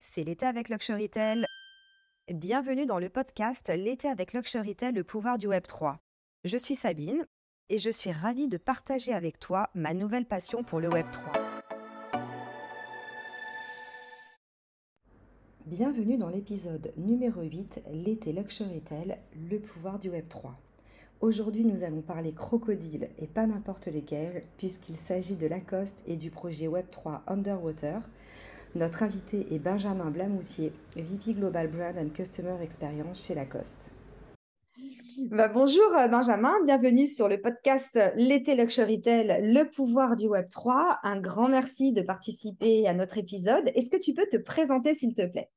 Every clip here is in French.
c'est l'été avec Luxurytel. Bienvenue dans le podcast L'été avec Luxurytel, le pouvoir du Web 3. Je suis Sabine et je suis ravie de partager avec toi ma nouvelle passion pour le Web 3. Bienvenue dans l'épisode numéro 8, L'été Luxurytel, le pouvoir du Web 3. Aujourd'hui, nous allons parler crocodile et pas n'importe lesquels, puisqu'il s'agit de Lacoste et du projet Web3 Underwater. Notre invité est Benjamin Blamoussier, VP Global Brand and Customer Experience chez Lacoste. Bah, bonjour euh, Benjamin, bienvenue sur le podcast L'été Luxury Tel, le pouvoir du Web 3. Un grand merci de participer à notre épisode. Est-ce que tu peux te présenter s'il te plaît?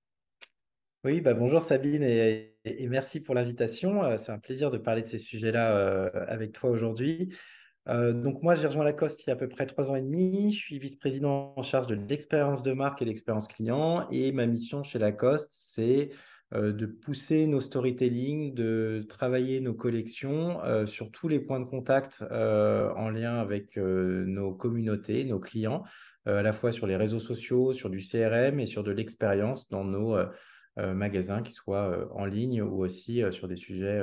Oui, bah bonjour Sabine et, merci pour l'invitation. Euh, c'est un plaisir de parler de ces sujets-là euh, avec toi aujourd'hui. Euh, donc moi, j'ai rejoint Lacoste il y a à peu près trois ans et demi. Je suis vice-président en charge de l'expérience de marque et l'expérience client. Et ma mission chez Lacoste, c'est de pousser nos storytelling, de travailler nos collections sur tous les points de contact en lien avec nos communautés, nos clients, à la fois sur les réseaux sociaux, sur du CRM et sur de l'expérience dans nos euh, magasins, qui soient euh, en ligne ou aussi euh, sur des sujets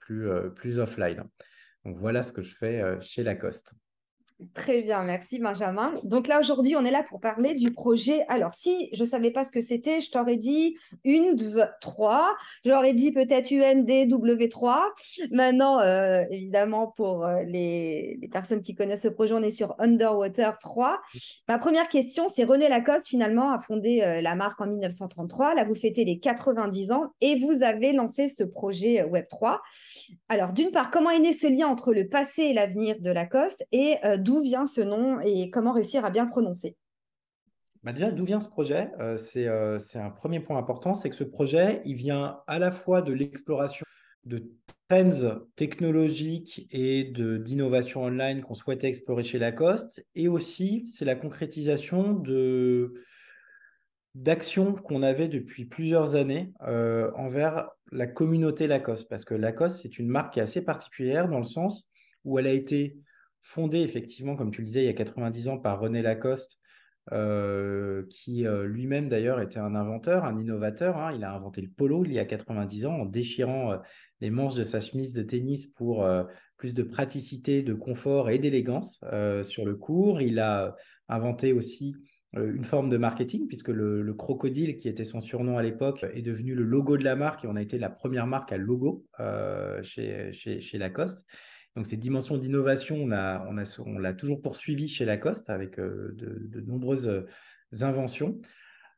plus, plus offline. Voilà ce que je fais chez Lacoste. Très bien, merci Benjamin. Donc là, aujourd'hui, on est là pour parler du projet. Alors, si je ne savais pas ce que c'était, je t'aurais dit UNDV 3, j'aurais dit peut-être UNDW3. Maintenant, euh, évidemment, pour euh, les, personnes qui connaissent ce projet, on est sur Underwater 3. Ma première question, c'est René Lacoste, finalement, a fondé euh, la marque en 1933. Là, vous fêtez les 90 ans et vous avez lancé ce projet Web 3. Alors, d'une part, comment est né ce lien entre le passé et l'avenir de Lacoste? Et d'où vient ce nom et comment réussir à bien le prononcer. Bah déjà, d'où vient ce projet? Euh, euh, C'est un premier point important, c'est que ce projet, il vient à la fois de l'exploration de trends technologiques et d'innovation online qu'on souhaitait explorer chez Lacoste, et aussi c'est la concrétisation d'actions qu'on avait depuis plusieurs années euh, envers la communauté Lacoste, parce que Lacoste, c'est une marque qui est assez particulière dans le sens où elle a été fondée effectivement, comme tu le disais, il y a 90 ans par René Lacoste, euh, qui euh, lui-même d'ailleurs était un inventeur, un innovateur. Hein. Il a inventé le polo il y a 90 ans en déchirant euh, les manches de sa chemise de tennis pour plus de praticité, de confort et d'élégance sur le cours. Il a inventé aussi une forme de marketing, puisque le, crocodile, qui était son surnom à l'époque, est devenu le logo de la marque et on a été la première marque à logo chez, chez Lacoste. Donc, cette dimension d'innovation, on l'a on a, toujours poursuivi chez Lacoste avec euh, de, nombreuses euh, inventions.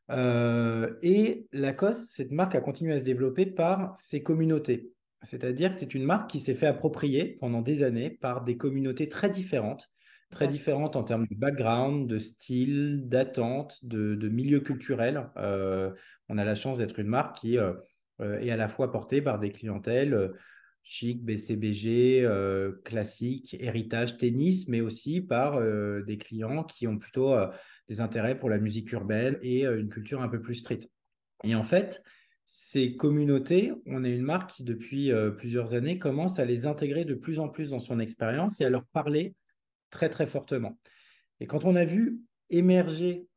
Euh, et Lacoste, cette marque a continué à se développer par ses communautés. C'est-à-dire que c'est une marque qui s'est fait approprier pendant des années par des communautés très différentes, très différentes en termes de background, de style, d'attente, de, de, milieu culturel. on a la chance d'être une marque qui est à la fois portée par des clientèles chic, BCBG, euh, classique, héritage, tennis, mais aussi par euh, des clients qui ont plutôt euh, des intérêts pour la musique urbaine et une culture un peu plus street. Et en fait, ces communautés, on est une marque qui, depuis plusieurs années, commence à les intégrer de plus en plus dans son expérience et à leur parler très, très fortement. Et quand on a vu émerger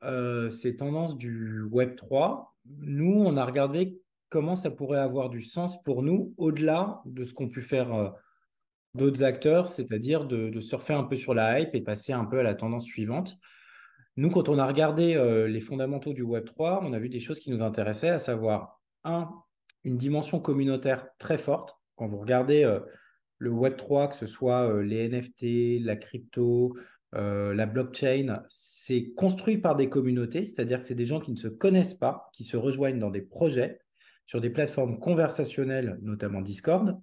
ces tendances du Web 3, nous, on a regardé comment ça pourrait avoir du sens pour nous au-delà de ce qu'ont pu faire euh, d'autres acteurs, c'est-à-dire de, surfer un peu sur la hype et passer un peu à la tendance suivante. Nous, quand on a regardé euh, les fondamentaux du Web3, on a vu des choses qui nous intéressaient, à savoir, un, une dimension communautaire très forte. Quand vous regardez euh, le Web3, que ce soit les NFT, la crypto, la blockchain, c'est construit par des communautés, c'est-à-dire que c'est des gens qui ne se connaissent pas, qui se rejoignent dans des projets sur des plateformes conversationnelles, notamment Discord,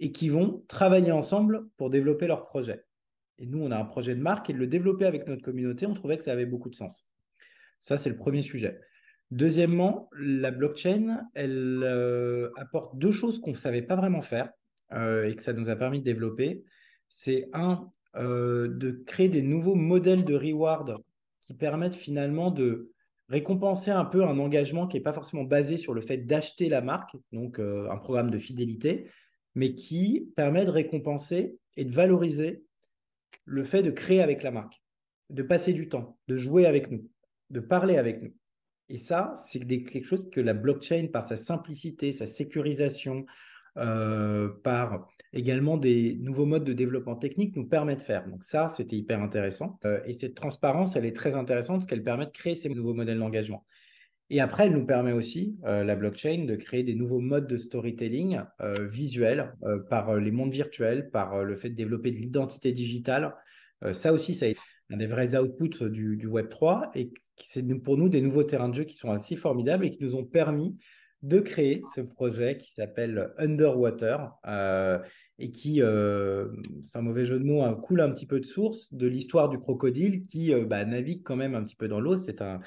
et qui vont travailler ensemble pour développer leur projet. Et nous, on a un projet de marque et de le développer avec notre communauté, on trouvait que ça avait beaucoup de sens. Ça, c'est le premier sujet. Deuxièmement, la blockchain, elle euh, apporte deux choses qu'on ne savait pas vraiment faire euh, et que ça nous a permis de développer. C'est un, euh, de créer des nouveaux modèles de reward qui permettent finalement de récompenser un peu un engagement qui n'est pas forcément basé sur le fait d'acheter la marque, donc euh, un programme de fidélité, mais qui permet de récompenser et de valoriser le fait de créer avec la marque, de passer du temps, de jouer avec nous, de parler avec nous. Et ça, c'est quelque chose que la blockchain, par sa simplicité, sa sécurisation, euh, par également des nouveaux modes de développement technique nous permet de faire. Donc ça, c'était hyper intéressant. Euh, et cette transparence, elle est très intéressante parce qu'elle permet de créer ces nouveaux modèles d'engagement. Et après, elle nous permet aussi, euh, la blockchain, de créer des nouveaux modes de storytelling visuels par les mondes virtuels, par le fait de développer de l'identité digitale. ça aussi, ça a été un des vrais outputs du, du Web3 et c'est pour nous des nouveaux terrains de jeu qui sont assez formidables et qui nous ont permis de créer ce projet qui s'appelle Underwater euh, et qui, euh, c'est un mauvais jeu de mots, hein, coule un petit peu de source de l'histoire du crocodile qui euh, bah, navigue quand même un petit peu dans l'eau. C'est un,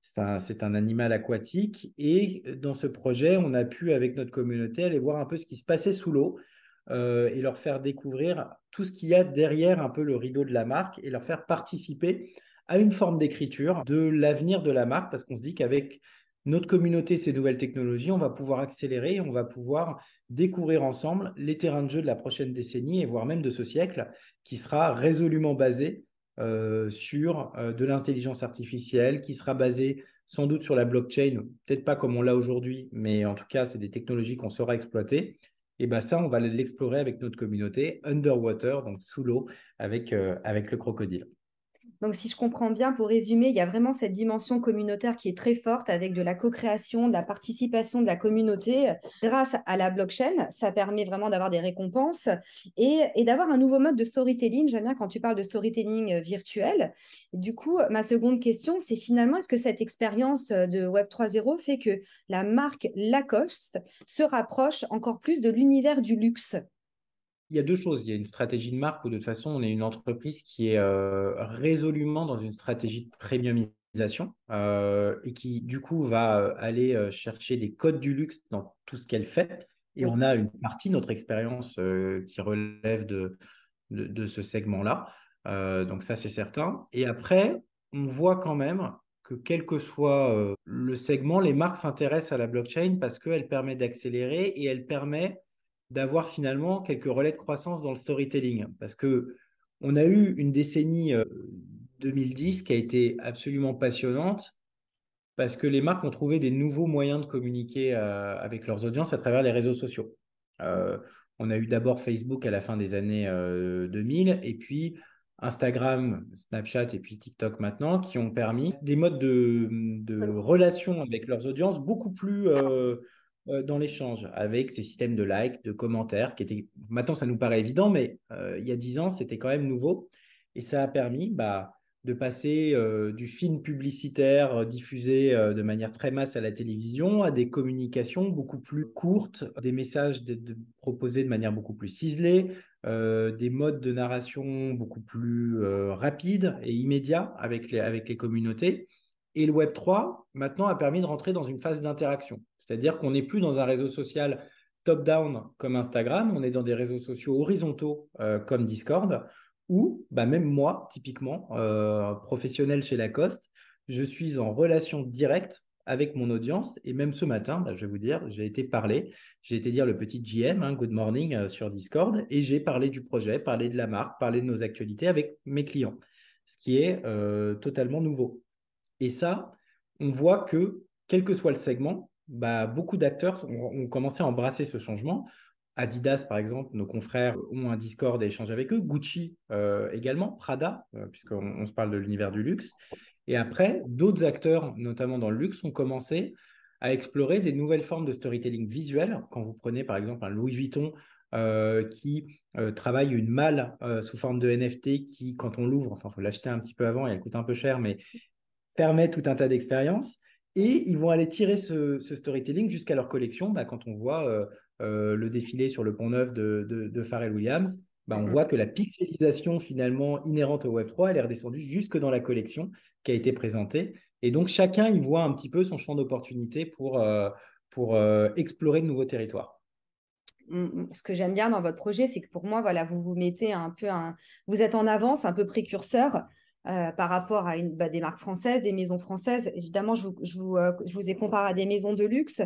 c'est un, animal aquatique. Et dans ce projet, on a pu, avec notre communauté, aller voir un peu ce qui se passait sous l'eau et leur faire découvrir tout ce qu'il y a derrière un peu le rideau de la marque et leur faire participer à une forme d'écriture de l'avenir de la marque parce qu'on se dit qu'avec notre communauté, ces nouvelles technologies, on va pouvoir accélérer, on va pouvoir découvrir ensemble les terrains de jeu de la prochaine décennie et voire même de ce siècle, qui sera résolument basé euh, sur euh, de l'intelligence artificielle, qui sera basé sans doute sur la blockchain, peut-être pas comme on l'a aujourd'hui, mais en tout cas, c'est des technologies qu'on saura exploiter. Et bien ça, on va l'explorer avec notre communauté underwater, donc sous l'eau, avec, euh, avec le crocodile. Donc, si je comprends bien, pour résumer, il y a vraiment cette dimension communautaire qui est très forte avec de la co-création, de la participation de la communauté. Grâce à la blockchain, ça permet vraiment d'avoir des récompenses et, d'avoir un nouveau mode de storytelling. J'aime bien quand tu parles de storytelling euh, virtuel. Du coup, ma seconde question, c'est finalement, est-ce que cette expérience euh, de Web 3.0 fait que la marque Lacoste se rapproche encore plus de l'univers du luxe? Il y a deux choses. Il y a une stratégie de marque où de toute façon, on est une entreprise qui est euh, résolument dans une stratégie de premiumisation euh, et qui, du coup, va euh, aller chercher des codes du luxe dans tout ce qu'elle fait. Et on a une partie de notre expérience qui relève de, de, de ce segment-là. donc ça, c'est certain. Et après, on voit quand même que quel que soit le segment, les marques s'intéressent à la blockchain parce qu'elle permet d'accélérer et elle permet d'avoir finalement quelques relais de croissance dans le storytelling. Parce que on a eu une décennie 2010 euh, qui a été absolument passionnante parce que les marques ont trouvé des nouveaux moyens de communiquer euh, avec leurs audiences à travers les réseaux sociaux. Euh, on a eu d'abord Facebook à la fin des années 2000 et puis Instagram, Snapchat et puis TikTok maintenant qui ont permis des modes de, de relation avec leurs audiences beaucoup plus dans l'échange avec ces systèmes de likes, de commentaires, qui étaient maintenant ça nous paraît évident, mais euh, il y a dix ans c'était quand même nouveau et ça a permis bah, de passer euh, du film publicitaire diffusé de manière très masse à la télévision à des communications beaucoup plus courtes, des messages proposés de manière beaucoup plus ciselée, des modes de narration beaucoup plus rapides et immédiats avec les, avec les communautés. Et le Web 3, maintenant, a permis de rentrer dans une phase d'interaction. C'est-à-dire qu'on n'est plus dans un réseau social top-down comme Instagram, on est dans des réseaux sociaux horizontaux euh, comme Discord, où bah, même moi, typiquement, euh, professionnel chez Lacoste, je suis en relation directe avec mon audience. Et même ce matin, bah, je vais vous dire, j'ai été parler, j'ai été dire le petit GM, hein, Good Morning euh, sur Discord, et j'ai parlé du projet, parlé de la marque, parlé de nos actualités avec mes clients, ce qui est totalement nouveau. Et ça, on voit que, quel que soit le segment, bah, beaucoup d'acteurs ont, commencé à embrasser ce changement. Adidas, par exemple, nos confrères ont un Discord et échangent avec eux. Gucci euh, également, Prada, euh, puisqu'on se parle de l'univers du luxe. Et après, d'autres acteurs, notamment dans le luxe, ont commencé à explorer des nouvelles formes de storytelling visuel. Quand vous prenez par exemple un Louis Vuitton euh, qui travaille une malle sous forme de NFT qui, quand on l'ouvre, enfin, il faut l'acheter un petit peu avant et elle coûte un peu cher, mais permet tout un tas d'expériences. Et ils vont aller tirer ce, storytelling jusqu'à leur collection. Bah, quand on voit euh, euh, le défilé sur le pont neuf de, de, Pharrell Williams, bah, on voit que la pixelisation finalement inhérente au Web3, elle est redescendue jusque dans la collection qui a été présentée. Et donc chacun il voit un petit peu son champ d'opportunité pour, euh, pour explorer de nouveaux territoires. Mmh, mmh. Ce que j'aime bien dans votre projet, c'est que pour moi, voilà, vous vous mettez un peu un, vous êtes en avance, un peu précurseur euh, par rapport à une, bah, des marques françaises, des maisons françaises. Évidemment, euh, je vous ai comparé à des maisons de luxe,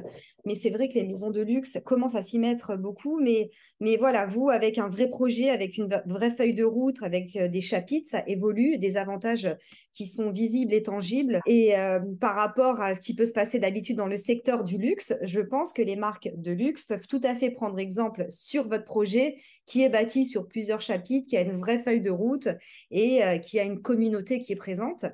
mais c'est vrai que les maisons de luxe commencent à s'y mettre beaucoup. Mais, mais voilà, vous, avec un vrai projet, avec une vraie feuille de route, avec euh, des chapitres, ça évolue, des avantages qui sont visibles et tangibles. Et par rapport à ce qui peut se passer d'habitude dans le secteur du luxe, je pense que les marques de luxe peuvent tout à fait prendre exemple sur votre projet qui est bâti sur plusieurs chapitres, qui a une vraie feuille de route et qui a une communauté qui est présente.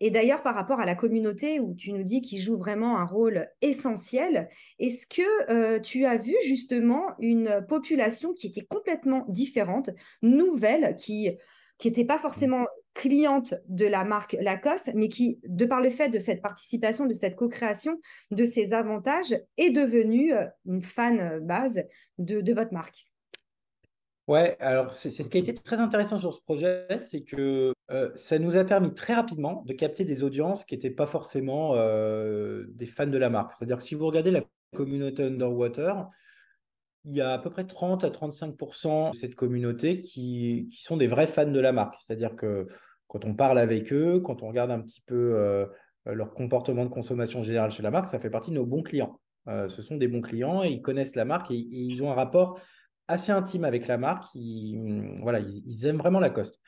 Et d'ailleurs, par rapport à la communauté où tu nous dis qu'il joue vraiment un rôle essentiel, est-ce que euh, tu as vu justement une population qui était complètement différente, nouvelle, qui qui n'était pas forcément cliente de la marque Lacoste, mais qui, de par le fait de cette participation, de cette co-création, de ces avantages, est devenue euh, une fan euh, base de, de votre marque? Ouais, alors c'est ce qui a été très intéressant sur ce projet, c'est que euh, ça nous a permis très rapidement de capter des audiences qui n'étaient pas forcément euh, des fans de la marque. C'est-à-dire que si vous regardez la communauté Underwater, il y a à peu près 30 à 35% de cette communauté qui, sont des vrais fans de la marque. C'est-à-dire que quand on parle avec eux, quand on regarde un petit peu euh, leur comportement de consommation générale chez la marque, ça fait partie de nos bons clients. ce sont des bons clients et ils connaissent la marque et ils ont un rapport assez intime avec la marque. Ils, voilà, ils, aiment vraiment Lacoste.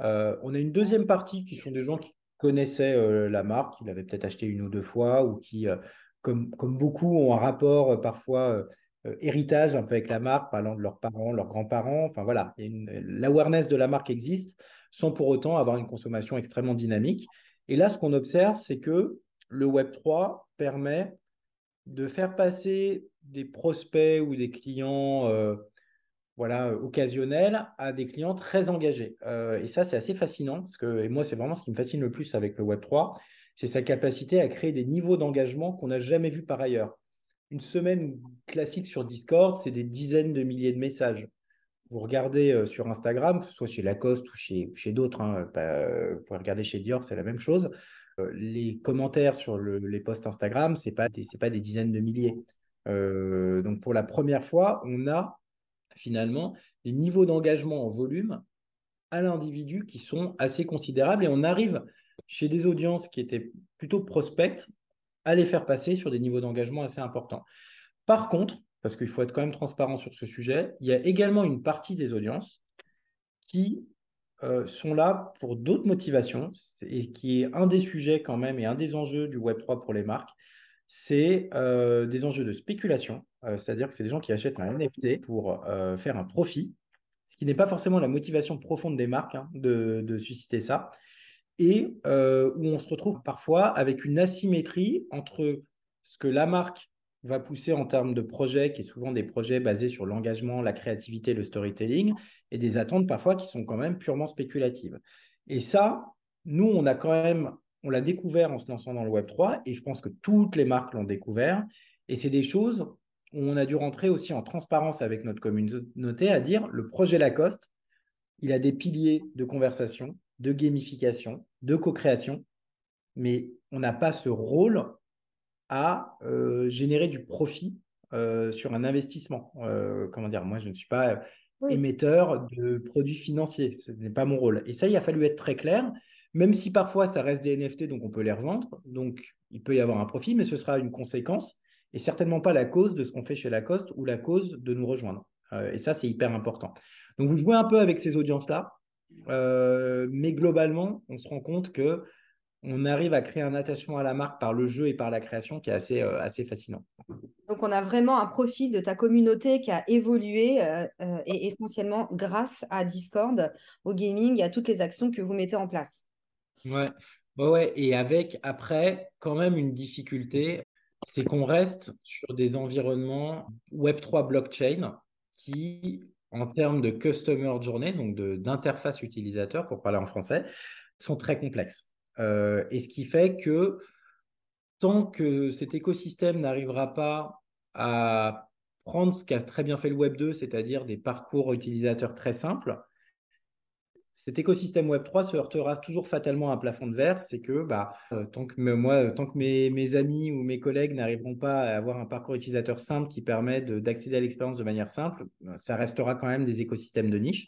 Euh, on a une deuxième partie qui sont des gens qui connaissaient euh, la marque, qui l'avaient peut-être acheté une ou deux fois ou qui, euh, comme, beaucoup, ont un rapport parfois héritage un peu avec la marque, parlant de leurs parents, leurs grands-parents. Enfin voilà, l'awareness de la marque existe sans pour autant avoir une consommation extrêmement dynamique. Et là, ce qu'on observe, c'est que le Web3 permet de faire passer des prospects ou des clients voilà, euh, occasionnel à des clients très engagés. Euh, et ça, c'est assez fascinant, parce que et moi, c'est vraiment ce qui me fascine le plus avec le Web3, c'est sa capacité à créer des niveaux d'engagement qu'on n'a jamais vus par ailleurs. Une semaine classique sur Discord, c'est des dizaines de milliers de messages. Vous regardez euh, sur Instagram, que ce soit chez Lacoste ou chez, chez d'autres, hein, vous pouvez regarder chez Dior, c'est la même chose. les commentaires sur les posts Instagram, ce n'est pas, pas des dizaines de milliers. donc pour la première fois, on a finalement des niveaux d'engagement en volume à l'individu qui sont assez considérables et on arrive chez des audiences qui étaient plutôt prospects à les faire passer sur des niveaux d'engagement assez importants. Par contre, parce qu'il faut être quand même transparent sur ce sujet, il y a également une partie des audiences qui euh, sont là pour d'autres motivations et qui est un des sujets quand même et un des enjeux du Web3 pour les marques, c'est euh, des enjeux de spéculation, euh, c'est-à-dire que c'est des gens qui achètent un NFT pour euh, faire un profit, ce qui n'est pas forcément la motivation profonde des marques hein, de, susciter ça, et où on se retrouve parfois avec une asymétrie entre ce que la marque va pousser en termes de projets, qui est souvent des projets basés sur l'engagement, la créativité, le storytelling, et des attentes parfois qui sont quand même purement spéculatives. Et ça, nous, on a quand même on l'a découvert en se lançant dans le Web 3 et je pense que toutes les marques l'ont découvert. Et c'est des choses où on a dû rentrer aussi en transparence avec notre communauté à dire le projet Lacoste, il a des piliers de conversation, de gamification, de co-création, mais on n'a pas ce rôle à euh, générer du profit euh, sur un investissement. Euh, comment dire Moi, je ne suis pas émetteur de produits financiers. Ce n'est pas mon rôle. Et ça, il a fallu être très clair même si parfois ça reste des NFT, donc on peut les revendre, donc il peut y avoir un profit, mais ce sera une conséquence et certainement pas la cause de ce qu'on fait chez Lacoste ou la cause de nous rejoindre. Euh, et ça, c'est hyper important. Donc vous jouez un peu avec ces audiences-là, euh, mais globalement, on se rend compte que on arrive à créer un attachement à la marque par le jeu et par la création qui est assez, euh, assez fascinant. Donc, on a vraiment un profil de ta communauté qui a évolué et essentiellement grâce à Discord, au gaming et à toutes les actions que vous mettez en place. Ouais. ouais, et avec après quand même une difficulté, c'est qu'on reste sur des environnements Web3 blockchain qui, en termes de customer journey, donc d'interface utilisateur pour parler en français, sont très complexes. Euh, et ce qui fait que tant que cet écosystème n'arrivera pas à prendre ce qu'a très bien fait le Web 2, c'est-à-dire des parcours utilisateurs très simples, cet écosystème Web3 se heurtera toujours fatalement à un plafond de verre. C'est que bah, euh, tant que, moi, tant que mes, amis ou mes collègues n'arriveront pas à avoir un parcours utilisateur simple qui permet d'accéder à l'expérience de manière simple, ça restera quand même des écosystèmes de niche.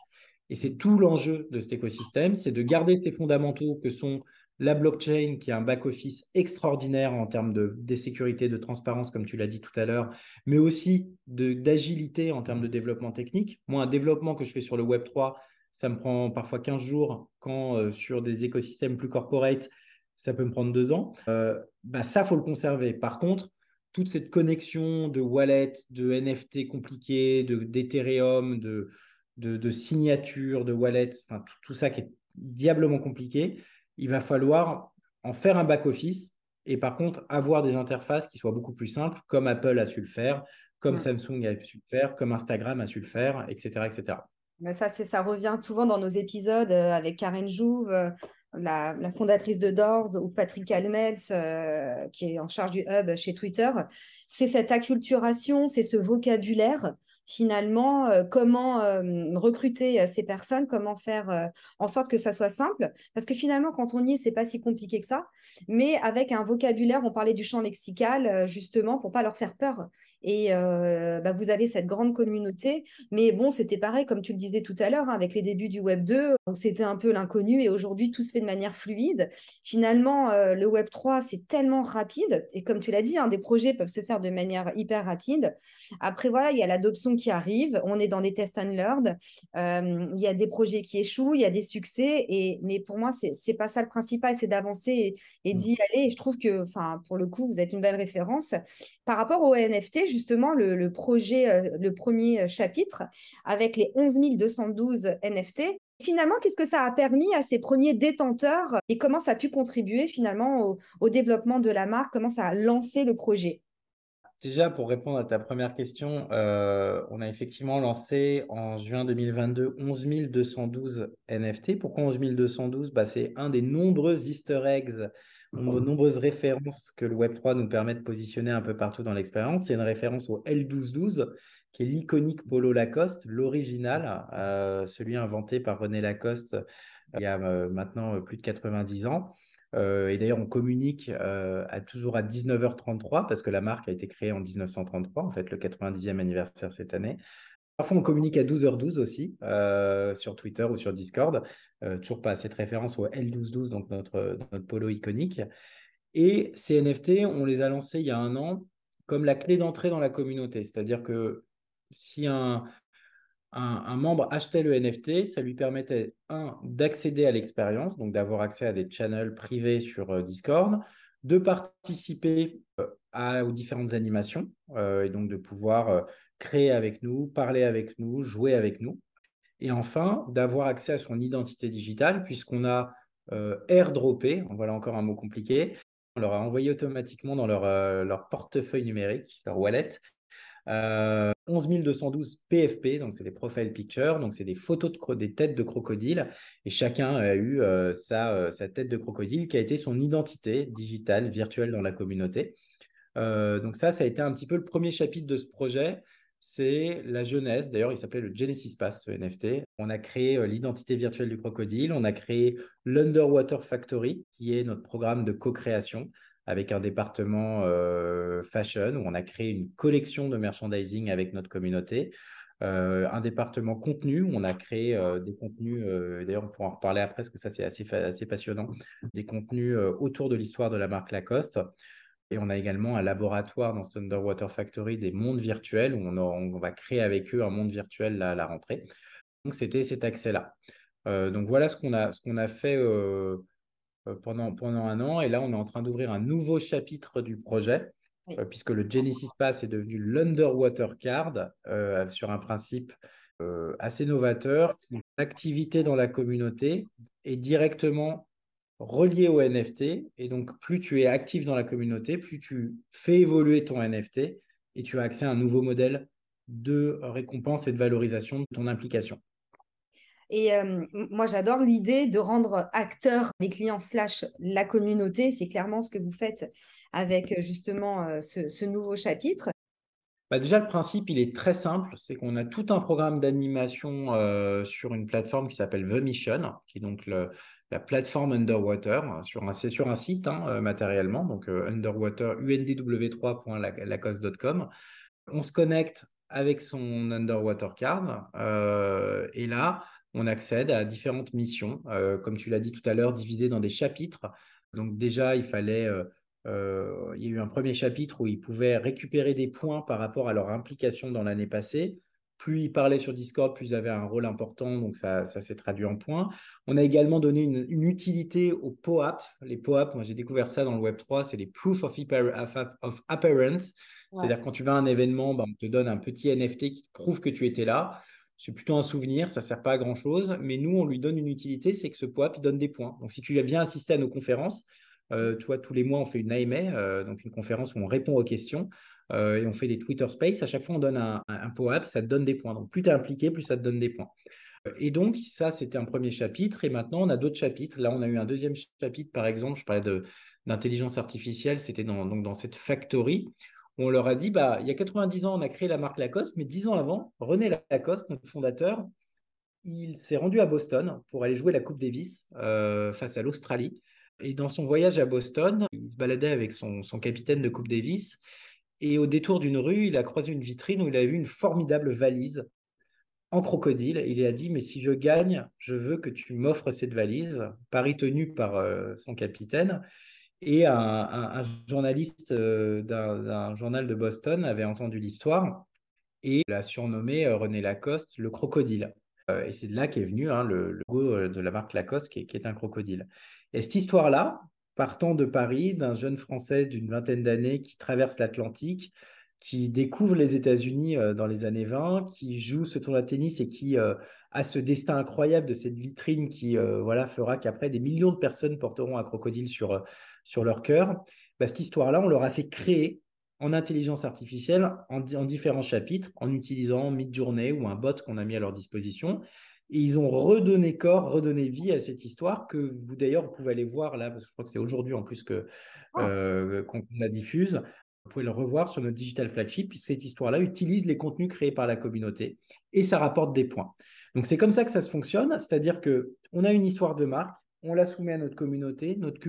Et c'est tout l'enjeu de cet écosystème, c'est de garder ces fondamentaux que sont la blockchain, qui est un back-office extraordinaire en termes de, de, sécurité, de transparence, comme tu l'as dit tout à l'heure, mais aussi d'agilité en termes de développement technique. Moi, un développement que je fais sur le Web 3, ça me prend parfois 15 jours, quand euh, sur des écosystèmes plus corporate, ça peut me prendre deux ans. Euh, bah, ça, faut le conserver. Par contre, toute cette connexion de wallet, de NFT compliqués, d'Ethereum, de, de, de, signatures, de wallet, enfin tout, ça qui est diablement compliqué, il va falloir en faire un back-office et par contre avoir des interfaces qui soient beaucoup plus simples, comme Apple a su le faire, comme Samsung a su le faire, comme Instagram a su le faire, etc. etc. Ça, ça revient souvent dans nos épisodes euh, avec Karen Jouve, euh, la, fondatrice de Doors, ou Patrick Almels, euh, qui est en charge du hub chez Twitter. C'est cette acculturation, c'est ce vocabulaire finalement euh, comment euh, recruter euh, ces personnes, comment faire en sorte que ça soit simple. Parce que finalement, quand on y est, c'est pas si compliqué que ça. Mais avec un vocabulaire, on parlait du champ lexical, justement, pour pas leur faire peur. Et bah, vous avez cette grande communauté. Mais bon, c'était pareil, comme tu le disais tout à l'heure, hein, avec les débuts du Web 2, c'était un peu l'inconnu. Et aujourd'hui, tout se fait de manière fluide. Finalement, le Web 3, c'est tellement rapide. Et comme tu l'as dit, hein, des projets peuvent se faire de manière hyper rapide. Après, voilà, il y a l'adoption qui arrivent, on est dans des tests and learn, euh, il y a des projets qui échouent, il y a des succès, et, mais pour moi, c'est n'est pas ça le principal, c'est d'avancer et, mm. d'y aller. Et je trouve que, pour le coup, vous êtes une belle référence. Par rapport au NFT, justement, le, projet, euh, le premier chapitre, avec les 11 212 NFT, Finalement, qu'est-ce que ça a permis à ces premiers détenteurs et comment ça a pu contribuer finalement au, au développement de la marque, comment ça a lancé le projet? Déjà, pour répondre à ta première question, euh, on a effectivement lancé en juin 2022 11 212 NFT. Pourquoi 11 212 bah, C'est un des nombreux easter eggs, de nombreuses références que le Web3 nous permet de positionner un peu partout dans l'expérience. C'est une référence au L1212, qui est l'iconique polo Lacoste, l'original, euh, celui inventé par René Lacoste il y a euh, maintenant plus de 90 ans. Euh, et d'ailleurs, on communique euh, à toujours à 19h33 parce que la marque a été créée en 1933, en fait, le 90e anniversaire cette année. Parfois, on communique à 12h12 aussi euh, sur Twitter ou sur Discord. toujours pas cette référence au L1212, donc notre, notre polo iconique. Et ces NFT, on les a lancés il y a un an comme la clé d'entrée dans la communauté. C'est-à-dire que si un, un, membre achetait le NFT, ça lui permettait, un, d'accéder à l'expérience, donc d'avoir accès à des channels privés sur euh, Discord, de participer euh, à, aux différentes animations, euh, et donc de pouvoir créer avec nous, parler avec nous, jouer avec nous. Et enfin, d'avoir accès à son identité digitale, puisqu'on a airdroppé, voilà encore un mot compliqué, on leur a envoyé automatiquement dans leur, leur portefeuille numérique, leur wallet, 11 212 PFP, donc c'est des profile pictures, donc c'est des photos de des têtes de crocodile, et chacun a eu euh, sa, euh, sa, tête de crocodile qui a été son identité digitale, virtuelle dans la communauté. Euh, donc ça, ça a été un petit peu le premier chapitre de ce projet, c'est la jeunesse. D'ailleurs, il s'appelait le Genesis Pass, ce NFT. On a créé l'identité virtuelle du crocodile, on a créé l'Underwater Factory, qui est notre programme de co-création avec un département euh, fashion où on a créé une collection de merchandising avec notre communauté. Euh, un département contenu où on a créé euh, des contenus, d'ailleurs on pourra en reparler après parce que ça c'est assez, assez passionnant, des contenus autour de l'histoire de la marque Lacoste. Et on a également un laboratoire dans ce Underwater Factory des mondes virtuels où on, va créer avec eux un monde virtuel à la rentrée. Donc c'était cet accès-là. donc voilà ce qu'on a, ce qu'on a fait pendant, pendant un an. Et là, on est en train d'ouvrir un nouveau chapitre du projet, euh, puisque le Genesis Pass est devenu l'Underwater Card euh, sur un principe assez novateur. L'activité dans la communauté est directement reliée au NFT. Et donc, plus tu es actif dans la communauté, plus tu fais évoluer ton NFT et tu as accès à un nouveau modèle de récompense et de valorisation de ton implication. Et euh, moi, j'adore l'idée de rendre acteurs les clients slash la communauté. C'est clairement ce que vous faites avec euh, justement euh, ce, nouveau chapitre. Bah déjà, le principe, il est très simple. C'est qu'on a tout un programme d'animation sur une plateforme qui s'appelle The Mission, qui est donc la plateforme Underwater, hein, sur un, c'est sur un site hein, matériellement, donc underwater, undw3.lacoste.com. On se connecte avec son Underwater Card et là, on accède à différentes missions, comme tu l'as dit tout à l'heure, divisées dans des chapitres. Donc déjà, il fallait euh, il y a eu un premier chapitre où ils pouvaient récupérer des points par rapport à leur implication dans l'année passée. Plus ils parlaient sur Discord, plus ils avaient un rôle important, donc ça, s'est traduit en points. On a également donné une, utilité aux POAP. Les POAP, moi j'ai découvert ça dans le Web3, c'est les Proof of, of Appearance. C'est-à-dire quand tu vas à un événement, ben, on te donne un petit NFT qui prouve que tu étais là. C'est plutôt un souvenir, ça ne sert pas à grand-chose, mais nous, on lui donne une utilité, c'est que ce POAP, il donne des points. Donc si tu viens assister à nos conférences, euh, tu tous les mois, on fait une AMA, euh, donc une conférence où on répond aux questions. Euh, et on fait des Twitter Space. À chaque fois, on donne un, un, un ça te donne des points. Donc, plus tu es impliqué, plus ça te donne des points. Et donc, ça, c'était un premier chapitre. Et maintenant, on a d'autres chapitres. Là, on a eu un deuxième chapitre, par exemple, je parlais d'intelligence artificielle. C'était dans cette factory. On leur a dit, bah, il y a 90 ans, on a créé la marque Lacoste, mais 10 ans avant, René Lacoste, notre fondateur, il s'est rendu à Boston pour aller jouer la Coupe Davis face à l'Australie. Et dans son voyage à Boston, il se baladait avec son, capitaine de Coupe Davis. Et au détour d'une rue, il a croisé une vitrine où il a vu une formidable valise en crocodile. Il a dit, mais si je gagne, je veux que tu m'offres cette valise. Pari tenu par euh, son capitaine. Et un, journaliste euh, d'un journal de Boston avait entendu l'histoire et l'a surnommé euh, René Lacoste le crocodile. et c'est de là qu'est venu hein, le, logo de la marque Lacoste, qui est un crocodile. Et cette histoire-là, partant de Paris, d'un jeune Français d'une vingtaine d'années qui traverse l'Atlantique, qui découvre les États-Unis euh, dans les années 20, qui joue ce tournoi de tennis et qui euh, a ce destin incroyable de cette vitrine qui euh, voilà, fera qu'après des millions de personnes porteront un crocodile sur, sur leur cœur. Bah, cette histoire-là, on leur a fait créer en intelligence artificielle en, en différents chapitres en utilisant Midjourney ou un bot qu'on a mis à leur disposition. Et ils ont redonné corps, redonné vie à cette histoire que vous d'ailleurs vous pouvez aller voir là, parce que je crois que c'est aujourd'hui en plus que ah. euh, qu'on la diffuse. Vous pouvez le revoir sur notre digital flagship. Cette histoire-là utilise les contenus créés par la communauté et ça rapporte des points. Donc c'est comme ça que ça se fonctionne, c'est-à-dire que on a une histoire de marque, on la soumet à notre communauté, notre,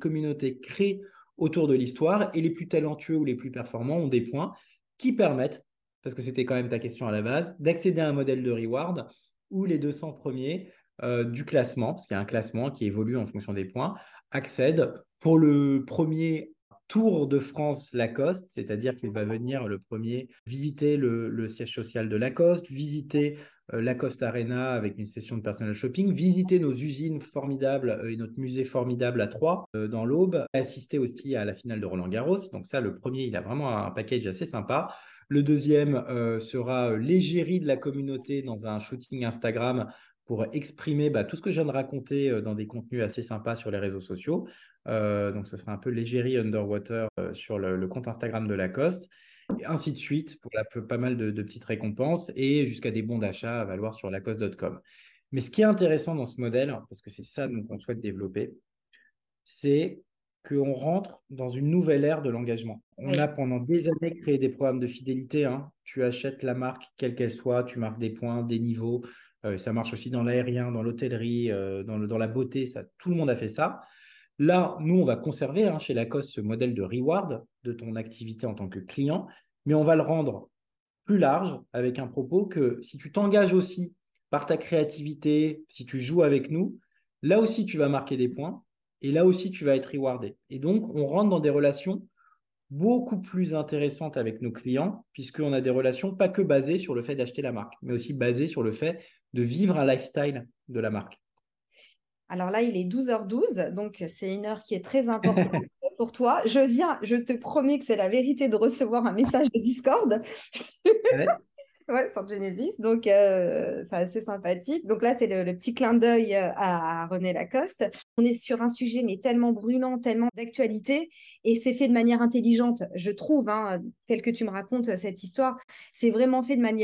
communauté crée autour de l'histoire et les plus talentueux ou les plus performants ont des points qui permettent, parce que c'était quand même ta question à la base, d'accéder à un modèle de reward ou les 200 premiers euh, du classement, parce qu'il y a un classement qui évolue en fonction des points, accèdent pour le premier Tour de France Lacoste, c'est-à-dire qu'il va venir le premier visiter le, siège social de Lacoste, visiter euh, Lacoste Arena avec une session de personal shopping, visiter nos usines formidables euh, et notre musée formidable à Troyes dans l'Aube, assister aussi à la finale de Roland Garros. Donc ça, le premier, il a vraiment un package assez sympa. Le deuxième euh, sera euh, l'égérie de la communauté dans un shooting Instagram pour exprimer bah, tout ce que je viens de raconter euh, dans des contenus assez sympas sur les réseaux sociaux. donc, ce sera un peu l'égérie underwater sur le, compte Instagram de Lacoste. Et ainsi de suite pour pas mal de, de, petites récompenses et jusqu'à des bons d'achat à valoir sur lacoste.com. Mais ce qui est intéressant dans ce modèle, parce que c'est ça qu'on souhaite développer, c'est qu'on rentre dans une nouvelle ère de l'engagement. On a pendant des années créé des programmes de fidélité. Hein. Tu achètes la marque, quelle qu'elle soit, tu marques des points, des niveaux. Euh, ça marche aussi dans l'aérien, dans l'hôtellerie, euh, dans, la beauté. Ça, tout le monde a fait ça. Là, nous, on va conserver hein, chez Lacoste ce modèle de reward de ton activité en tant que client, mais on va le rendre plus large avec un propos que si tu t'engages aussi par ta créativité, si tu joues avec nous, là aussi, tu vas marquer des points et là aussi, tu vas être rewardé. Et donc, on rentre dans des relations beaucoup plus intéressantes avec nos clients, puisqu'on a des relations pas que basées sur le fait d'acheter la marque, mais aussi basées sur le fait de vivre un lifestyle de la marque. Alors là, il est 12h12, donc c'est une heure qui est très importante pour toi. Je viens, je te promets que c'est la vérité de recevoir un message de Discord. Ouais, sur Genesis. Donc, euh, c'est assez sympathique. Donc là, c'est le, petit clin d'œil euh, à, René Lacoste. On est sur un sujet, mais tellement brûlant, tellement d'actualité. Et c'est fait de manière intelligente, je trouve, hein, tel que tu me racontes euh, cette histoire. C'est vraiment fait de manière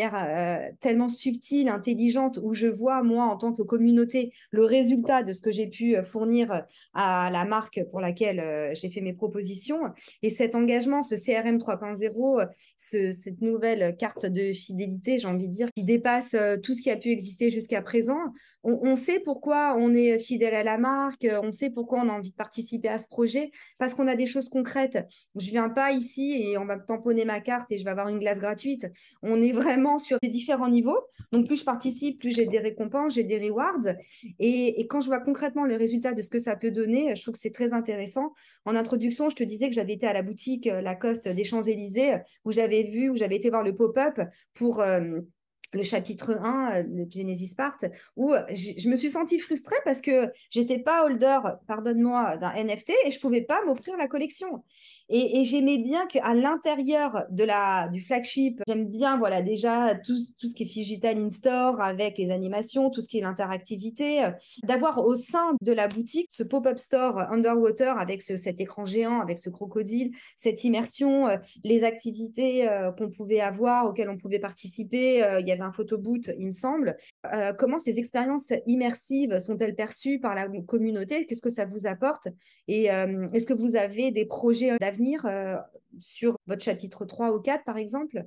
tellement subtile, intelligente, où je vois, moi, en tant que communauté, le résultat de ce que j'ai pu fournir à la marque pour laquelle j'ai fait mes propositions. Et cet engagement, ce CRM 3.0, cette nouvelle carte de fidélité, j'ai envie de dire, qui dépasse euh, tout ce qui a pu exister jusqu'à présent. On, sait pourquoi on est fidèle à la marque, marque, on sait pourquoi on a envie de participer à ce projet, parce qu'on a des choses concrètes. Je viens pas ici et on va tamponner ma carte et je vais avoir une glace gratuite. On est vraiment sur des différents niveaux. Donc, plus je participe, plus j'ai des récompenses, j'ai des rewards. Et, quand je vois concrètement le résultat de ce que ça peut donner, je trouve que c'est très intéressant. En introduction, je te disais que j'avais été à la boutique Lacoste des Champs-Élysées, où j'avais vu, où j'avais été voir le pop-up pour le chapitre 1, le Genesis Part, où je me suis sentie frustrée parce que j'étais pas holder, pardonne-moi, d'un NFT et je pouvais pas m'offrir la collection. Et, j'aimais bien qu'à l'intérieur de la, du flagship, j'aime bien voilà déjà tout, tout ce qui est digital in-store avec les animations, tout ce qui est l'interactivité, euh, d'avoir au sein de la boutique ce pop-up store underwater avec ce, cet écran géant, avec ce crocodile, cette immersion, euh, les activités euh, qu'on pouvait avoir, auxquelles on pouvait participer. il y avait un photo boot, il me semble. comment ces expériences immersives sont-elles perçues par la communauté? Qu'est-ce que ça vous apporte? Et est-ce que vous avez des projets d'avenir euh, sur votre chapitre 3 ou 4, par exemple?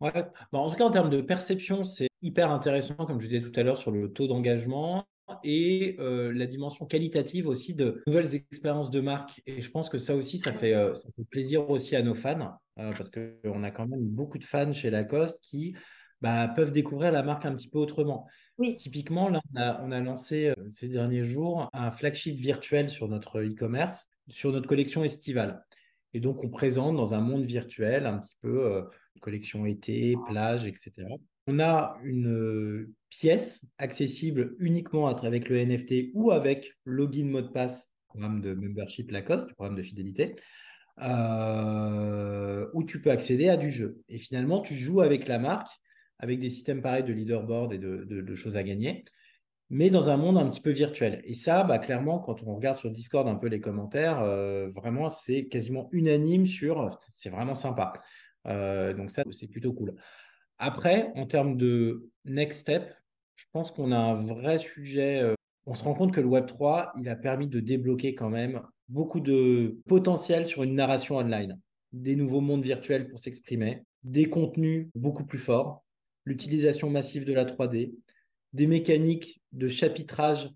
Ouais, bah, en tout cas, en termes de perception, c'est hyper intéressant, comme je disais tout à l'heure, sur le taux d'engagement et euh, la dimension qualitative aussi de nouvelles expériences de marque. Et je pense que ça aussi, ça fait, euh, ça fait plaisir aussi à nos fans, parce qu'on a quand même beaucoup de fans chez Lacoste qui bah, peuvent découvrir la marque un petit peu autrement. Oui. Typiquement, là, on a, on a lancé ces derniers jours un flagship virtuel sur notre e-commerce, sur notre collection estivale. Et donc, on présente dans un monde virtuel un petit peu euh, collection été, plage, etc. On a une euh, pièce accessible uniquement avec le NFT ou avec login mot de passe, programme de membership Lacoste, du programme de fidélité, euh, où tu peux accéder à du jeu. Et finalement, tu joues avec la marque, avec des systèmes pareils de leaderboard et de choses à gagner mais dans un monde un petit peu virtuel. Et ça, bah, clairement, quand on regarde sur Discord un peu les commentaires, euh, vraiment, c'est quasiment unanime sur c'est vraiment sympa. Euh, donc ça, c'est plutôt cool. Après, en termes de next step, je pense qu'on a un vrai sujet. Euh, on se rend compte que le Web3, il a permis de débloquer quand même beaucoup de potentiel sur une narration online, des nouveaux mondes virtuels pour s'exprimer, des contenus beaucoup plus forts, l'utilisation massive de la 3D, des mécaniques de chapitrage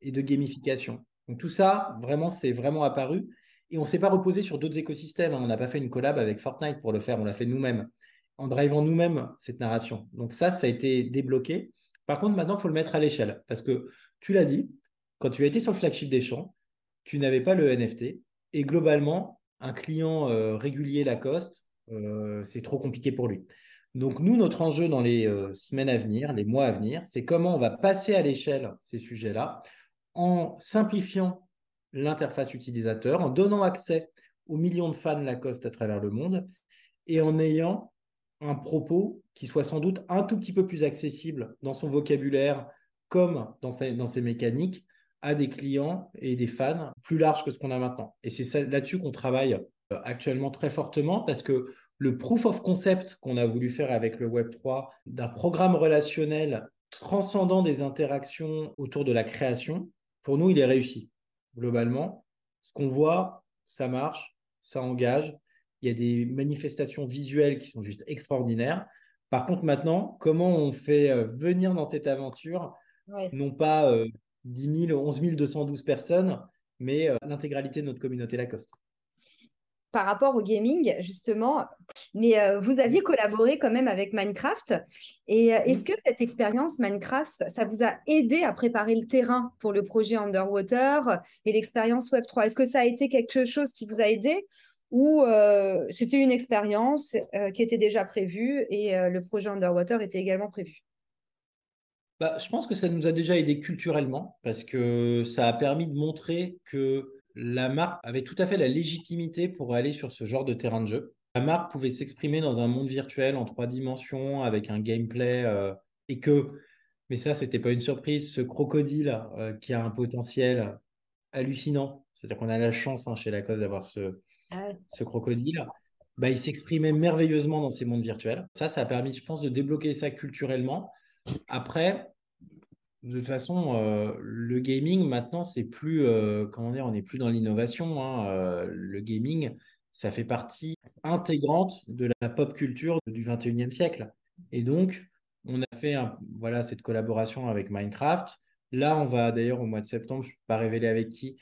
et de gamification. Donc tout ça, vraiment, c'est vraiment apparu. Et on ne s'est pas reposé sur d'autres écosystèmes. Hein. On n'a pas fait une collab avec Fortnite pour le faire, on l'a fait nous-mêmes, en drivant nous-mêmes cette narration. Donc ça, ça a été débloqué. Par contre, maintenant, il faut le mettre à l'échelle. Parce que tu l'as dit, quand tu as été sur le flagship des champs, tu n'avais pas le NFT. Et globalement, un client euh, régulier Lacoste, euh, c'est trop compliqué pour lui. Donc, nous, notre enjeu dans les euh, semaines à venir, les mois à venir, c'est comment on va passer à l'échelle ces sujets-là en simplifiant l'interface utilisateur, en donnant accès aux millions de fans Lacoste à travers le monde et en ayant un propos qui soit sans doute un tout petit peu plus accessible dans son vocabulaire comme dans ses, mécaniques à des clients et des fans plus larges que ce qu'on a maintenant. Et c'est là-dessus qu'on travaille euh, actuellement très fortement parce que le proof of concept qu'on a voulu faire avec le Web3 d'un programme relationnel transcendant des interactions autour de la création, pour nous, il est réussi. Globalement, ce qu'on voit, ça marche, ça engage. Il y a des manifestations visuelles qui sont juste extraordinaires. Par contre, maintenant, comment on fait euh, venir dans cette aventure, non pas 10 000, 11 212 personnes, mais euh, l'intégralité de notre communauté Lacoste? Par rapport au gaming, justement. Mais euh, vous aviez collaboré quand même avec Minecraft. Et euh, est-ce que cette expérience Minecraft, ça vous a aidé à préparer le terrain pour le projet Underwater et l'expérience Web3 Est-ce que ça a été quelque chose qui vous a aidé ou euh, c'était une expérience qui était déjà prévue et le projet Underwater était également prévu? Bah, Je pense que ça nous a déjà aidé culturellement parce que ça a permis de montrer que la marque avait tout à fait la légitimité pour aller sur ce genre de terrain de jeu. La marque pouvait s'exprimer dans un monde virtuel en trois dimensions avec un gameplay euh, et que, mais ça, c'était pas une surprise, ce crocodile euh, qui a un potentiel hallucinant, c'est-à-dire qu'on a la chance hein, chez Lacoste d'avoir ce, ah ce crocodile, bah, il s'exprimait merveilleusement dans ces mondes virtuels. Ça, ça a permis, je pense, de débloquer ça culturellement. Après, de toute façon, euh, le gaming maintenant, c'est plus, euh, comment dire, on n'est plus dans l'innovation. Hein, euh, le gaming, ça fait partie intégrante de la pop culture du 21e siècle. Et donc, on a fait voilà, cette collaboration avec Minecraft. Là, on va d'ailleurs au mois de septembre, je ne peux pas révéler avec qui,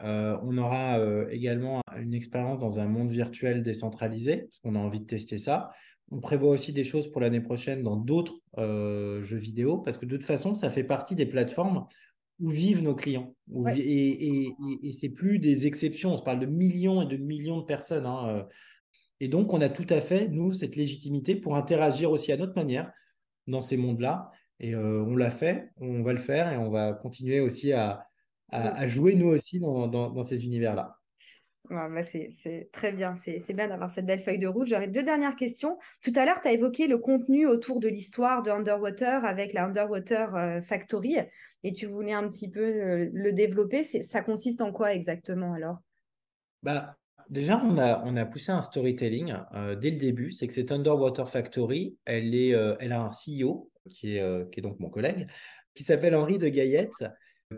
on aura également une expérience dans un monde virtuel décentralisé, parce qu'on a envie de tester ça. On prévoit aussi des choses pour l'année prochaine dans d'autres jeux vidéo, parce que de toute façon, ça fait partie des plateformes où vivent nos clients. et, et, c'est plus des exceptions, on se parle de millions et de millions de personnes. Hein, et donc, on a tout à fait, nous, cette légitimité pour interagir aussi à notre manière dans ces mondes-là. Et on l'a fait, on va le faire et on va continuer aussi à, à, jouer, nous aussi, dans, dans, ces univers-là. Bah c'est très bien, c'est bien d'avoir cette belle feuille de route. J'aurais deux dernières questions. Tout à l'heure, tu as évoqué le contenu autour de l'histoire de Underwater avec la Underwater Factory et tu voulais un petit peu le développer. Ça consiste en quoi exactement alors? Bah, Déjà, on a, poussé un storytelling euh, dès le début. C'est que cette Underwater Factory, elle, euh, a un CEO, qui est, euh, qui est donc mon collègue, qui s'appelle Henri de Gaillette,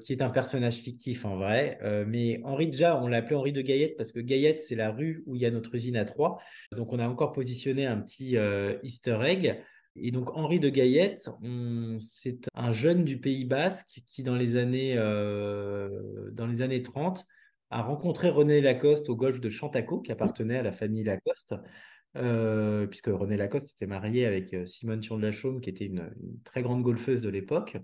qui est un personnage fictif en vrai. mais Henri, déjà, on l'a appelé Henri de Gaillette parce que Gaillette, c'est la rue où il y a notre usine à Troyes. Donc, on a encore positionné un petit easter egg. Et donc, Henri de Gaillette, c'est un jeune du Pays Basque qui, dans les années, dans les années 30, a rencontré René Lacoste au golfe de Chantaco, qui appartenait à la famille Lacoste, euh, puisque René Lacoste était marié avec euh, Simone Thion de la Chaume, qui était une, très grande golfeuse de l'époque.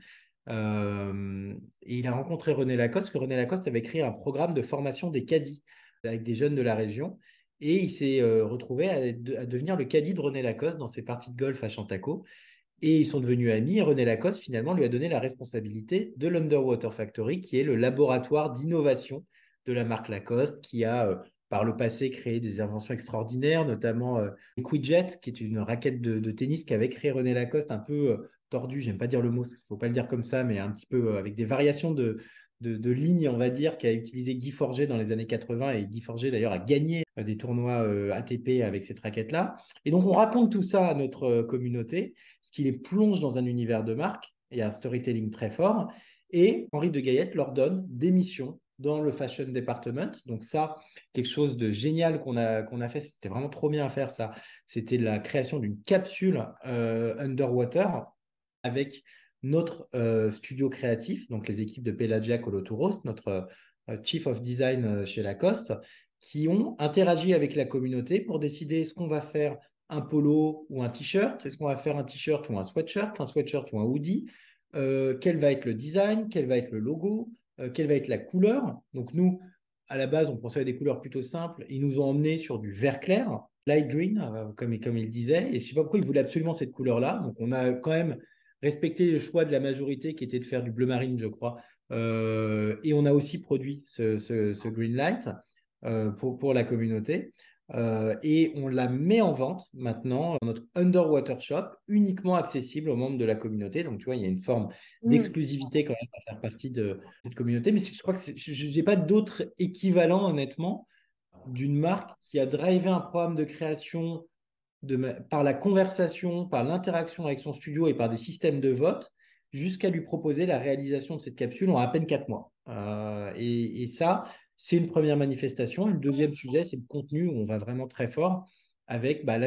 Et il a rencontré René Lacoste, que René Lacoste avait créé un programme de formation des caddies avec des jeunes de la région. Et il s'est retrouvé à, devenir le caddie de René Lacoste dans ses parties de golf à Chantaco. Et ils sont devenus amis. René Lacoste, finalement, lui a donné la responsabilité de l'Underwater Factory, qui est le laboratoire d'innovation de la marque Lacoste, qui a par le passé créé des inventions extraordinaires, notamment euh, Quidjet, qui est une raquette de, tennis qu'avait créé René Lacoste, un peu euh, tordue, j'aime pas dire le mot, il faut pas le dire comme ça, mais un petit peu avec des variations de, de, lignes, on va dire, qu'a utilisé Guy Forget dans les années 80. Et Guy Forget, d'ailleurs, a gagné des tournois ATP avec cette raquette-là. Et donc, on raconte tout ça à notre communauté, ce qui les plonge dans un univers de marque et un storytelling très fort. Et Henri de Gaillette leur donne des missions dans le Fashion Department. Donc ça, quelque chose de génial qu'on a, qu'on a fait, c'était vraiment trop bien à faire ça. C'était la création d'une capsule euh, underwater avec notre euh, studio créatif, donc les équipes de Pelagia Colotouros, notre euh, Chief of Design chez Lacoste, qui ont interagi avec la communauté pour décider ce qu'on va faire un polo ou un t-shirt, est-ce qu'on va faire un t-shirt ou un sweatshirt, un sweatshirt ou un hoodie, quel va être le design, quel va être le logo, euh, quelle va être la couleur. Donc nous, à la base, on pensait à des couleurs plutôt simples. Ils nous ont emmenés sur du vert clair, light green, euh, comme, comme il disait. Et je ne sais pas pourquoi ils voulaient absolument cette couleur-là. Donc on a quand même respecté le choix de la majorité qui était de faire du bleu marine, je crois. Euh, et on a aussi produit ce, green light pour, pour la communauté. Euh, et on la met en vente maintenant dans notre Underwater Shop, uniquement accessible aux membres de la communauté. Donc, tu vois, il y a une forme mmh. d'exclusivité quand même à faire partie de cette communauté. Mais je crois que je n'ai pas d'autre équivalent, honnêtement, d'une marque qui a drivé un programme de création par la conversation, par l'interaction avec son studio et par des systèmes de vote, jusqu'à lui proposer la réalisation de cette capsule en à peine quatre mois. Euh, et, ça, c'est une première manifestation. le deuxième sujet, c'est le contenu où on va vraiment très fort avec, bah,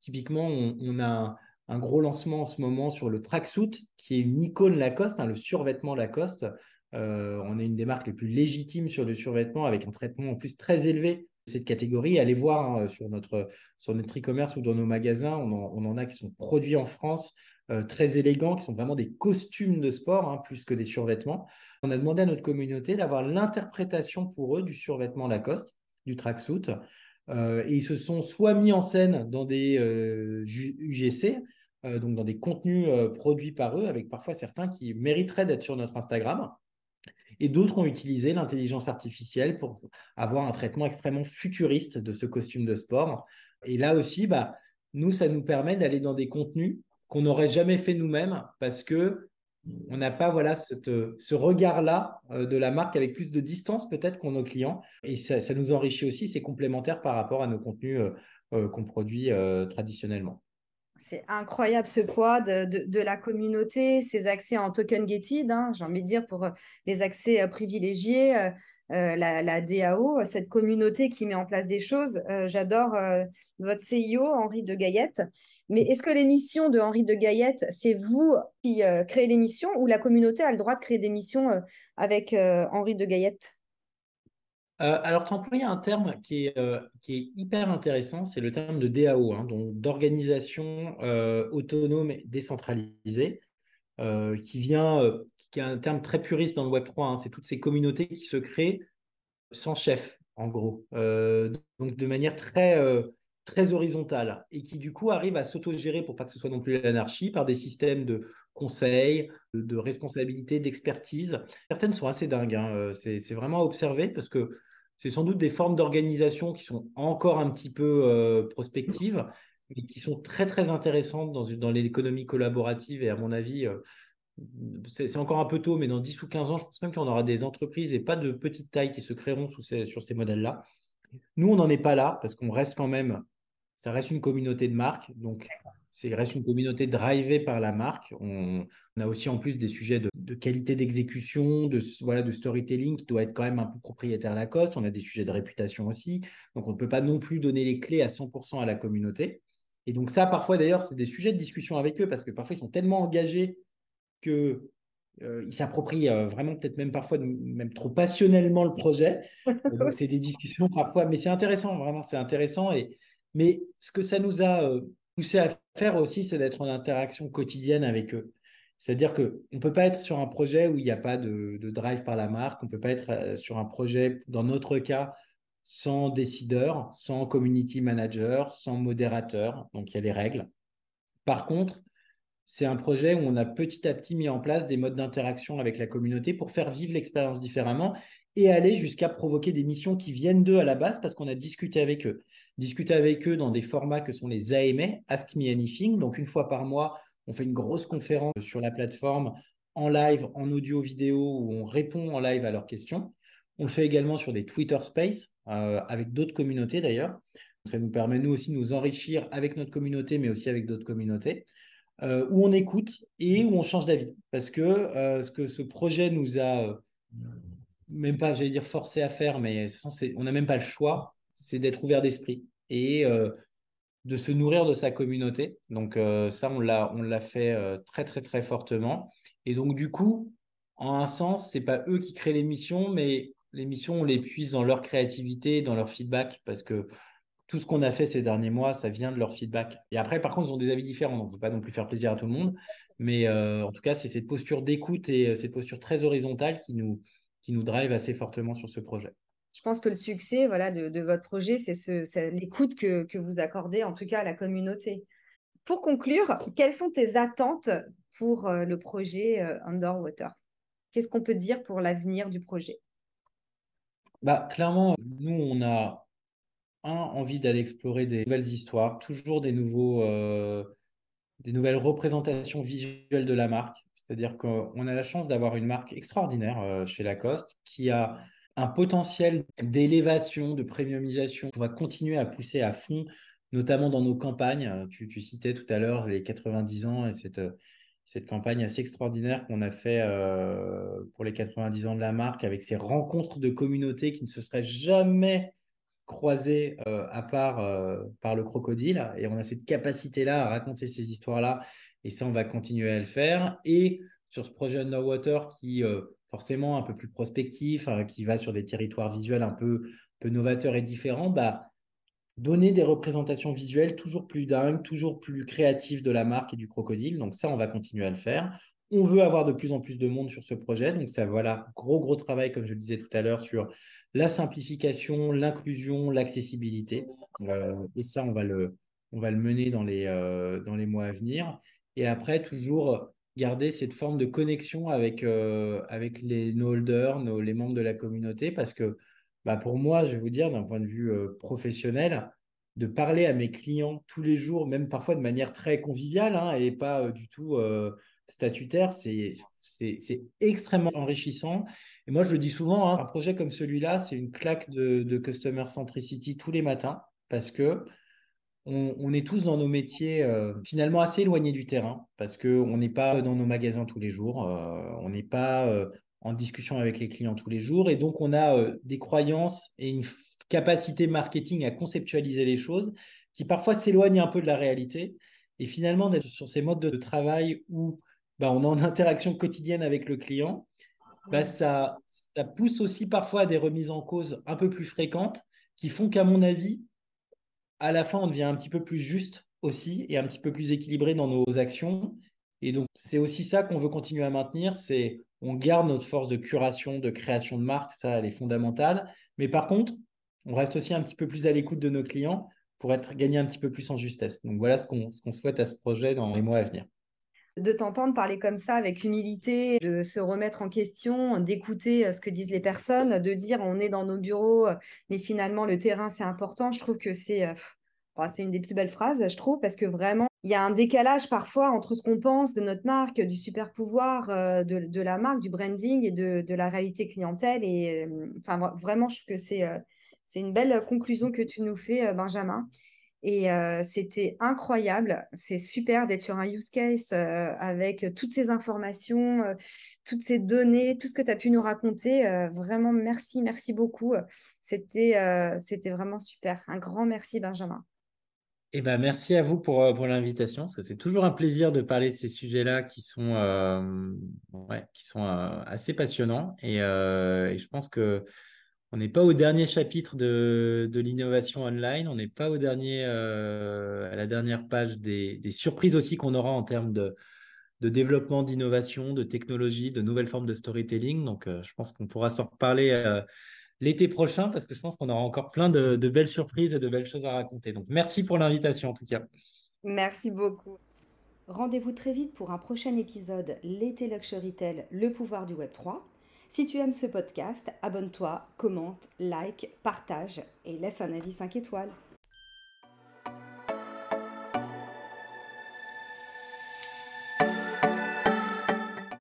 typiquement, on, a un, gros lancement en ce moment sur le tracksuit, qui est une icône Lacoste, hein, le survêtement Lacoste. Euh, on est une des marques les plus légitimes sur le survêtement avec un traitement en plus très élevé cette catégorie. Allez voir hein, sur notre sur notre e-commerce ou dans nos magasins, on en, a qui sont produits en France, euh, très élégants, qui sont vraiment des costumes de sport hein, plus que des survêtements. On a demandé à notre communauté d'avoir l'interprétation pour eux du survêtement Lacoste, du tracksuit. Euh, et ils se sont soit mis en scène dans des UGC, euh, euh, donc dans des contenus produits par eux, avec parfois certains qui mériteraient d'être sur notre Instagram. Et d'autres ont utilisé l'intelligence artificielle pour avoir un traitement extrêmement futuriste de ce costume de sport. Et là aussi, bah, nous, ça nous permet d'aller dans des contenus qu'on n'aurait jamais fait nous-mêmes parce que on n'a pas voilà ce regard-là euh, de la marque avec plus de distance peut-être qu'ont nos clients. Et ça, nous enrichit aussi, c'est complémentaire par rapport à nos contenus euh, euh, qu'on produit traditionnellement. C'est incroyable ce poids de, la communauté, ces accès en token gated, hein, j'ai envie de dire pour les accès privilégiés. la, DAO, cette communauté qui met en place des choses. J'adore votre CIO, Henri de Gaillette. Mais est-ce que l'émission de Henri de Gaillette, c'est vous qui créez l'émission ou la communauté a le droit de créer des missions avec Henri de Gaillette? Euh, alors, tu as employé un terme qui est, euh, qui est hyper intéressant, c'est le terme de DAO, hein, donc d'organisation euh, autonome et décentralisée, qui vient, qui est un terme très puriste dans le Web 3. Hein, c'est toutes ces communautés qui se créent sans chef, en gros, donc de manière très, très horizontale et qui du coup arrivent à s'autogérer pour pas que ce soit non plus l'anarchie par des systèmes de conseil, de, responsabilité, d'expertise. Certaines sont assez dingues, hein, c'est vraiment à observer parce que c'est sans doute des formes d'organisation qui sont encore un petit peu euh, prospectives, mais qui sont très très intéressantes dans, dans l'économie collaborative. Et à mon avis, euh, c'est encore un peu tôt, mais dans 10 ou 15 ans, je pense même qu'on aura des entreprises et pas de petite taille qui se créeront sur ces modèles-là. Nous, on n'en est pas là parce qu'on reste quand même, ça reste une communauté de marques. Donc, c'est reste une communauté drivée par la marque. On, a aussi en plus des sujets de, qualité d'exécution, de, voilà, de storytelling qui doit être quand même un peu propriétaire Lacoste. On a des sujets de réputation aussi. Donc on ne peut pas non plus donner les clés à 100% à la communauté. Et donc ça, parfois d'ailleurs, c'est des sujets de discussion avec eux parce que parfois ils sont tellement engagés qu'ils euh, s'approprient euh, vraiment peut-être même parfois même trop passionnellement le projet. donc c'est des discussions parfois, mais c'est intéressant, vraiment c'est intéressant. Et, mais ce que ça nous a euh, poussé à faire aussi, c'est d'être en interaction quotidienne avec eux. C'est-à-dire qu'on ne peut pas être sur un projet où il n'y a pas de, drive par la marque, on ne peut pas être euh, sur un projet, dans notre cas, sans décideur, sans community manager, sans modérateur, donc il y a les règles. Par contre, c'est un projet où on a petit à petit mis en place des modes d'interaction avec la communauté pour faire vivre l'expérience différemment et aller jusqu'à provoquer des missions qui viennent d'eux à la base parce qu'on a discuté avec eux. Discuter avec eux dans des formats que sont les AMA, Ask Me Anything. Donc, une fois par mois, on fait une grosse conférence sur la plateforme en live, en audio, vidéo, où on répond en live à leurs questions. On le fait également sur des Twitter Space, euh, avec d'autres communautés d'ailleurs. Ça nous permet, nous aussi, de nous enrichir avec notre communauté, mais aussi avec d'autres communautés, euh, où on écoute et où on change d'avis. Parce que euh, ce que ce projet nous a même pas, j'allais dire forcé à faire, mais on n'a même pas le choix, c'est d'être ouvert d'esprit et euh, de se nourrir de sa communauté. Donc euh, ça, on l'a, fait euh, très très très fortement. Et donc du coup, en un sens, c'est pas eux qui créent l'émission, mais l'émission, on les puise dans leur créativité, dans leur feedback, parce que tout ce qu'on a fait ces derniers mois, ça vient de leur feedback. Et après, par contre, ils ont des avis différents, donc on ne peut pas non plus faire plaisir à tout le monde. Mais en tout cas, c'est cette posture d'écoute et cette posture très horizontale qui nous, qui nous drive assez fortement sur ce projet. Je pense que le succès voilà, de, votre projet, c'est ce, l'écoute que, que, vous accordez, en tout cas à la communauté. Pour conclure, quelles sont tes attentes pour euh, le projet euh, Underwater Qu'est-ce qu'on peut dire pour l'avenir du projet? Bah, Clairement, nous, on a un, envie d'aller explorer des nouvelles histoires, toujours des nouveaux, euh, des nouvelles représentations visuelles de la marque. C'est-à-dire qu'on a la chance d'avoir une marque extraordinaire euh, chez Lacoste qui a un potentiel d'élévation, de premiumisation qu'on va continuer à pousser à fond, notamment dans nos campagnes. Tu, citais tout à l'heure les 90 ans et cette, cette campagne assez extraordinaire qu'on a fait euh, pour les 90 ans de la marque avec ces rencontres de communautés qui ne se seraient jamais croisé euh, à part euh, par le crocodile. Et on a cette capacité-là à raconter ces histoires-là. Et ça, on va continuer à le faire. Et sur ce projet Underwater qui, euh, forcément, un peu plus prospectif, hein, qui va sur des territoires visuels un peu, peu novateurs et différents, bah, donner des représentations visuelles toujours plus dingues, toujours plus créatives de la marque et du crocodile. Donc ça, on va continuer à le faire. On veut avoir de plus en plus de monde sur ce projet. Donc ça, voilà, gros, gros travail, comme je le disais tout à l'heure, sur la simplification, l'inclusion, l'accessibilité. Euh, et ça, on va le, mener dans les, euh, dans les mois à venir. Et après, toujours garder cette forme de connexion avec, euh, nos holders, les membres de la communauté, parce que bah, pour moi, je vais vous dire, d'un point de vue professionnel, de parler à mes clients tous les jours, même parfois de manière très conviviale hein, et pas du tout statutaire, c'est extrêmement enrichissant. Et moi, je le dis souvent, hein, un projet comme celui-là, c'est une claque de, customer centricity tous les matins parce que on, est tous dans nos métiers euh, finalement assez éloignés du terrain parce qu'on n'est pas dans nos magasins tous les jours, euh, on n'est pas euh, en discussion avec les clients tous les jours. Et donc, on a des croyances et une capacité marketing à conceptualiser les choses qui parfois s'éloignent un peu de la réalité. Et finalement, d'être sur ces modes de travail où bah, on est en interaction quotidienne avec le client, bah, ça, ça pousse aussi parfois à des remises en cause un peu plus fréquentes qui font qu'à mon avis, à la fin, on devient un petit peu plus juste aussi et un petit peu plus équilibré dans nos actions. Et donc, c'est aussi ça qu'on veut continuer à maintenir, c'est on garde notre force de curation, de création de marque, ça, elle est fondamentale. Mais par contre, on reste aussi un petit peu plus à l'écoute de nos clients pour être gagné un petit peu plus en justesse. Donc voilà ce qu'on souhaite à ce projet dans les mois à venir de t'entendre parler comme ça avec humilité, de se remettre en question, d'écouter euh, ce que disent les personnes, de dire on est dans nos bureaux, euh, mais finalement le terrain c'est important. Je trouve que c'est euh, c'est une des plus belles phrases, je trouve, parce que vraiment il y a un décalage parfois entre ce qu'on pense de notre marque, du super pouvoir de, la marque, du branding et de, la réalité clientèle. Et enfin vraiment, je trouve que c'est c'est une belle conclusion que tu nous fais, Benjamin. Et c'était incroyable. C'est super d'être sur un use case avec toutes ces informations, toutes ces données, tout ce que tu as pu nous raconter. vraiment, merci, merci beaucoup. C'était c'était vraiment super. Un grand merci, Benjamin. Eh ben, merci à vous pour, pour l'invitation, parce que c'est toujours un plaisir de parler de ces sujets-là qui sont, qui sont assez passionnants. Et, je pense que on n'est pas au dernier chapitre de, l'innovation online, on n'est pas au dernier, euh, à la dernière page des, surprises aussi qu'on aura en termes de, développement d'innovation, de technologie, de nouvelles formes de storytelling. Donc, euh, je pense qu'on pourra s'en reparler euh, l'été prochain parce que je pense qu'on aura encore plein de, belles surprises et de belles choses à raconter. Donc, merci pour l'invitation en tout cas. Merci beaucoup. Rendez-vous très vite pour un prochain épisode L'été Luxury Tell, le pouvoir du Web 3. Si tu aimes ce podcast, abonne-toi, commente, like, partage et laisse un avis 5 étoiles.